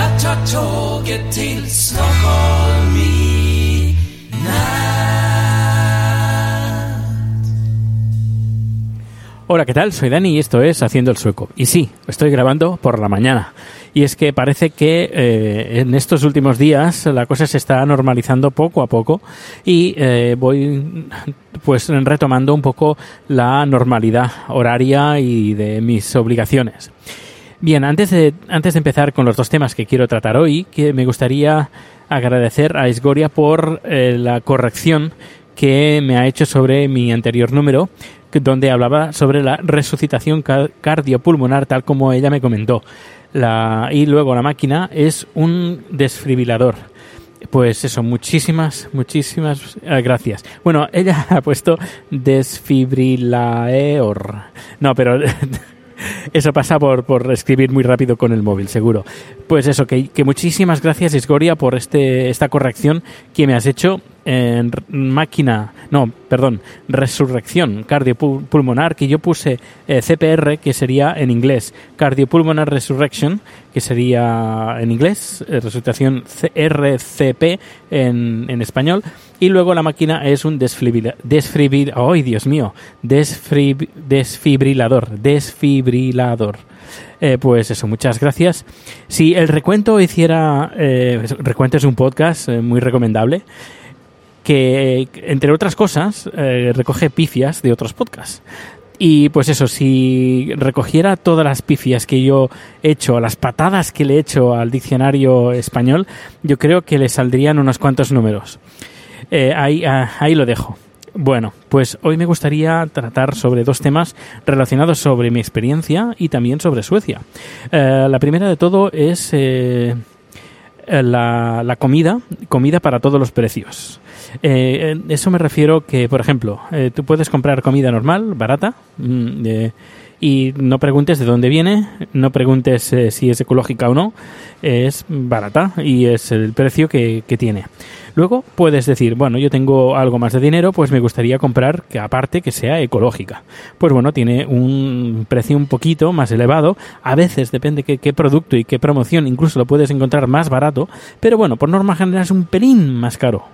Tar tåget till Stockholm i. Hola, ¿qué tal? Soy Dani y esto es Haciendo el Sueco. Y sí, estoy grabando por la mañana. Y es que parece que eh, en estos últimos días la cosa se está normalizando poco a poco y eh, voy pues retomando un poco la normalidad horaria y de mis obligaciones. Bien, antes de, antes de empezar con los dos temas que quiero tratar hoy, que me gustaría agradecer a Esgoria por eh, la corrección que me ha hecho sobre mi anterior número, donde hablaba sobre la resucitación ca- cardiopulmonar, tal como ella me comentó. La, y luego la máquina es un desfibrilador. Pues eso, muchísimas, muchísimas eh, gracias. Bueno, ella ha puesto desfibrilaor. No, pero eso pasa por, por escribir muy rápido con el móvil, seguro. Pues eso, que, muchísimas gracias, Isgoria, por este, esta corrección que me has hecho en máquina, no, perdón, resurrección cardiopulmonar, que yo puse eh, CPR, que sería en inglés, Cardiopulmonar Resurrection, que sería en inglés, eh, resucitación RCP en, en español, y luego la máquina es un desfibrilador, desfibril, ¡ay, Dios mío! Desfibrilador, desfibrilador. Eh, pues eso, muchas gracias. Si el recuento hiciera, eh, recuento es un podcast eh, muy recomendable, que entre otras cosas eh, recoge pifias de otros podcasts. Y pues eso, si recogiera todas las pifias que yo he hecho, las patadas que le he hecho al diccionario español, yo creo que le saldrían unos cuantos números. Eh, ahí, ah, ahí lo dejo. Bueno, pues hoy me gustaría tratar sobre dos temas relacionados sobre mi experiencia y también sobre Suecia. Eh, la primera de todo es la, la comida, comida para todos los precios. Eh, eso me refiero que, por ejemplo, eh, tú puedes comprar comida normal, barata, mm, eh, y no preguntes de dónde viene, no preguntes eh, si es ecológica o no, es barata y es el precio que, que tiene. Luego puedes decir, bueno, yo tengo algo más de dinero, pues me gustaría comprar que aparte que sea ecológica. Pues bueno, tiene un precio un poquito más elevado. A veces depende qué, qué producto y qué promoción, incluso lo puedes encontrar más barato. Pero bueno, por norma general es un pelín más caro.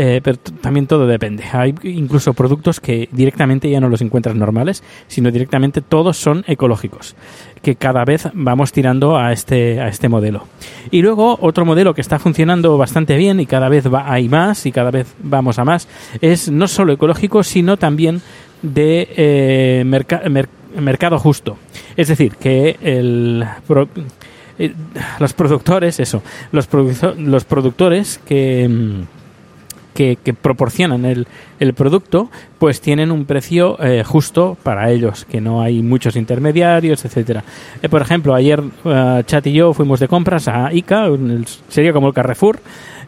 Eh, pero también todo depende. Hay incluso productos que directamente ya no los encuentras normales, sino directamente todos son ecológicos que cada vez vamos tirando a este, a este modelo. Y luego otro modelo que está funcionando bastante bien y cada vez va, hay más y cada vez vamos a más es no solo ecológico, sino también de eh, merca- mer- mercado justo. Es decir, que el eh, los productores, eso, los, los productores que... que, que proporcionan el, el producto, pues tienen un precio eh, justo para ellos, que no hay muchos intermediarios, etcétera. Eh, por ejemplo, ayer eh, Chat y yo fuimos de compras a ICA, sería como el Carrefour,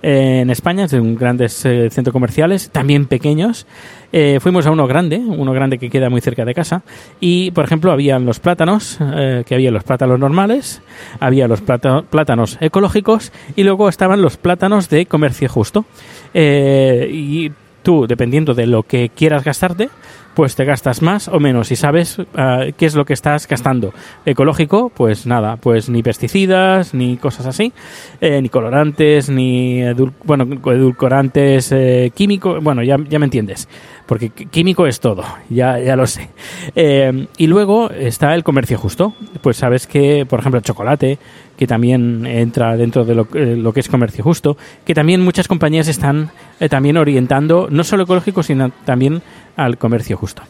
en España, es un grandes centros comerciales, también pequeños. Fuimos a uno grande, uno grande que queda muy cerca de casa, y por ejemplo habían los plátanos, que había los plátanos normales, había los plátanos ecológicos y luego estaban los plátanos de comercio justo. Y tú, dependiendo de lo que quieras gastarte, pues te gastas más o menos y sabes ah, qué es lo que estás gastando. Ecológico, pues nada, pues ni pesticidas, ni cosas así, eh, ni colorantes, ni bueno, edulcorantes eh, químicos, bueno, ya, ya me entiendes porque químico es todo, ya, ya lo sé. Eh, y luego está el comercio justo, pues sabes que, por ejemplo, el chocolate, que también entra dentro de lo, eh, que es comercio justo, que también muchas compañías están eh, también orientando no solo ecológico, sino también al comercio justo.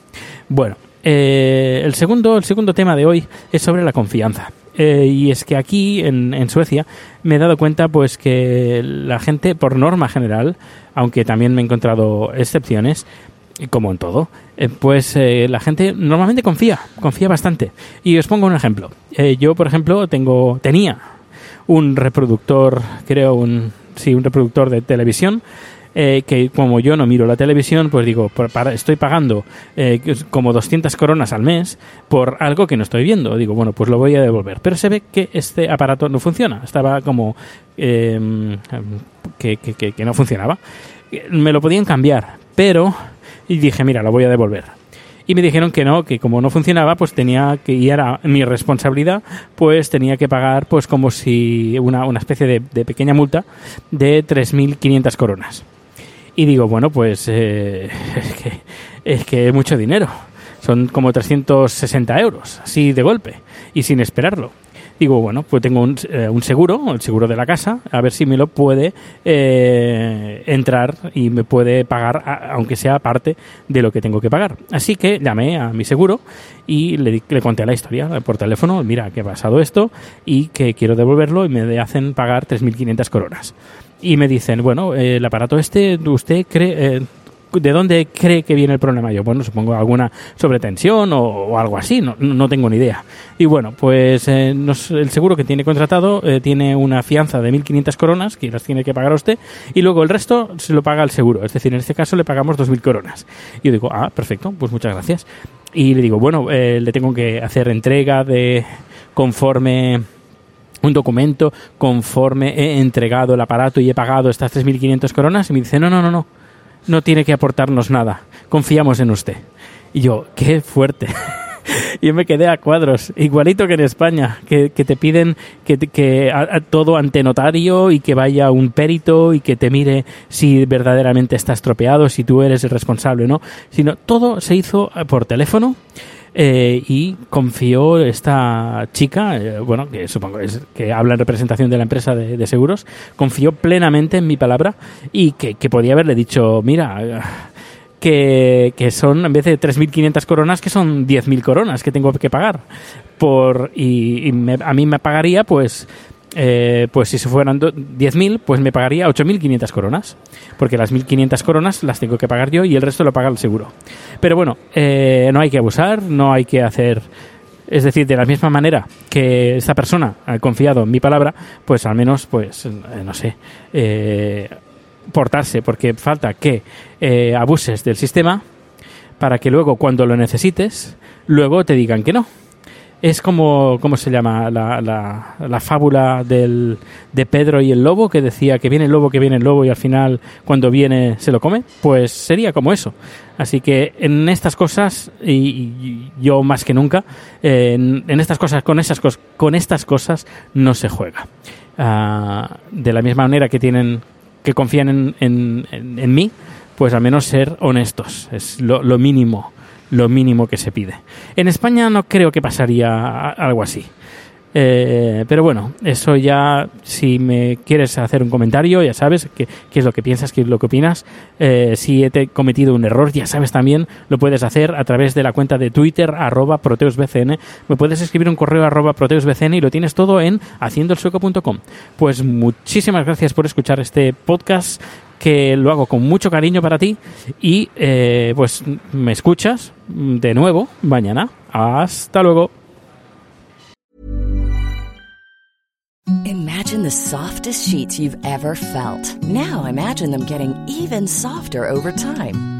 Bueno, el, segundo, el segundo tema de hoy es sobre la confianza. y es que aquí en, en, Suecia me he dado cuenta pues que la gente por norma general aunque también me he encontrado excepciones como en todo, eh, pues eh, la gente normalmente confía, confía bastante. Y os pongo un ejemplo. Eh, yo, por ejemplo, tengo, tenía un reproductor, creo, un, sí, un reproductor de televisión. Que como yo no miro la televisión, pues digo, para, estoy pagando como 200 coronas al mes por algo que no estoy viendo. Digo, bueno, pues lo voy a devolver. Pero se ve que este aparato no funciona. Estaba como que, que, que no funcionaba. Me lo podían cambiar, pero y dije, mira, lo voy a devolver. Y me dijeron que no, que como no funcionaba, pues tenía que, y era mi responsabilidad, pues tenía que pagar pues como si una, una especie de, pequeña multa de 3.500 coronas. Y digo, bueno, pues eh, es, que, es que mucho dinero. Son como 360 euros, así de golpe, y sin esperarlo digo, bueno, pues tengo un, eh, un, seguro, el seguro de la casa, a ver si me lo puede eh, entrar y me puede pagar, aunque sea parte de lo que tengo que pagar. Así que llamé a mi seguro y le, le conté la historia por teléfono, mira que ha pasado esto y que quiero devolverlo y me hacen pagar 3.500 coronas. Y me dicen, bueno, el aparato este, ¿usted cree, eh, ¿de dónde cree que viene el problema? Yo, bueno, supongo alguna sobretensión o, o algo así, no, no, tengo ni idea. Y bueno, pues eh, el seguro que tiene contratado eh, tiene una fianza de 1.500 coronas, que las tiene que pagar usted, y luego el resto se lo paga el seguro. Es decir, en este caso le pagamos 2.000 coronas. Y yo digo, ah, perfecto, pues muchas gracias. Y le digo, bueno, eh, le tengo que hacer entrega de conforme un documento conforme he entregado el aparato y he pagado estas 3.500 coronas y me dice, no, no, no, no, no tiene que aportarnos nada, confiamos en usted. Y yo, qué fuerte. yo me quedé a cuadros, igualito que en España, que, te piden que, que todo ante notario y que vaya un perito y que te mire si verdaderamente está estropeado, si tú eres el responsable o no, sino todo se hizo por teléfono. Eh, y confió esta chica, eh, bueno, que supongo es, que habla en representación de la empresa de, seguros, confió plenamente en mi palabra y que, podía haberle dicho, mira, que, que, son, en vez de 3.500 coronas, que son 10.000 coronas que tengo que pagar. Por, y, a mí me pagaría, pues, eh, pues si se fueran 10.000, pues me pagaría 8.500 coronas, porque las 1.500 coronas las tengo que pagar yo y el resto lo paga el seguro. Pero bueno, eh, no hay que abusar, no hay que hacer... Es decir, de la misma manera que esta persona ha confiado en mi palabra, pues al menos, pues, eh, no sé, portarse, porque falta que abuses del sistema para que luego cuando lo necesites, luego te digan que no es como, ¿cómo se llama? La, la, la, fábula del, de Pedro y el lobo, que decía que viene el lobo, que viene el lobo y al final cuando viene se lo come. Pues sería como eso. Así que en estas cosas, y, yo más que nunca, en, estas cosas, con, esas con estas cosas no se juega. Ah, de la misma manera que tienen, que confían en, en, en, mí, pues al menos ser honestos. Es lo, lo mínimo lo mínimo que se pide. En España no creo que pasaría algo así. Eh, pero bueno, eso ya, si me quieres hacer un comentario, ya sabes qué, es lo que piensas, qué es lo que opinas. Eh, si he cometido un error, ya sabes también, lo puedes hacer a través de la cuenta de Twitter, arroba proteusbcn. Me puedes escribir un correo arroba proteusbcn y lo tienes todo en haciendoelsueco.com. Pues muchísimas gracias por escuchar este podcast que lo hago con mucho cariño para ti y eh, pues me escuchas de nuevo mañana. Hasta luego. Imagine the softest sheets you've ever felt. Now imagine them getting even softer over time.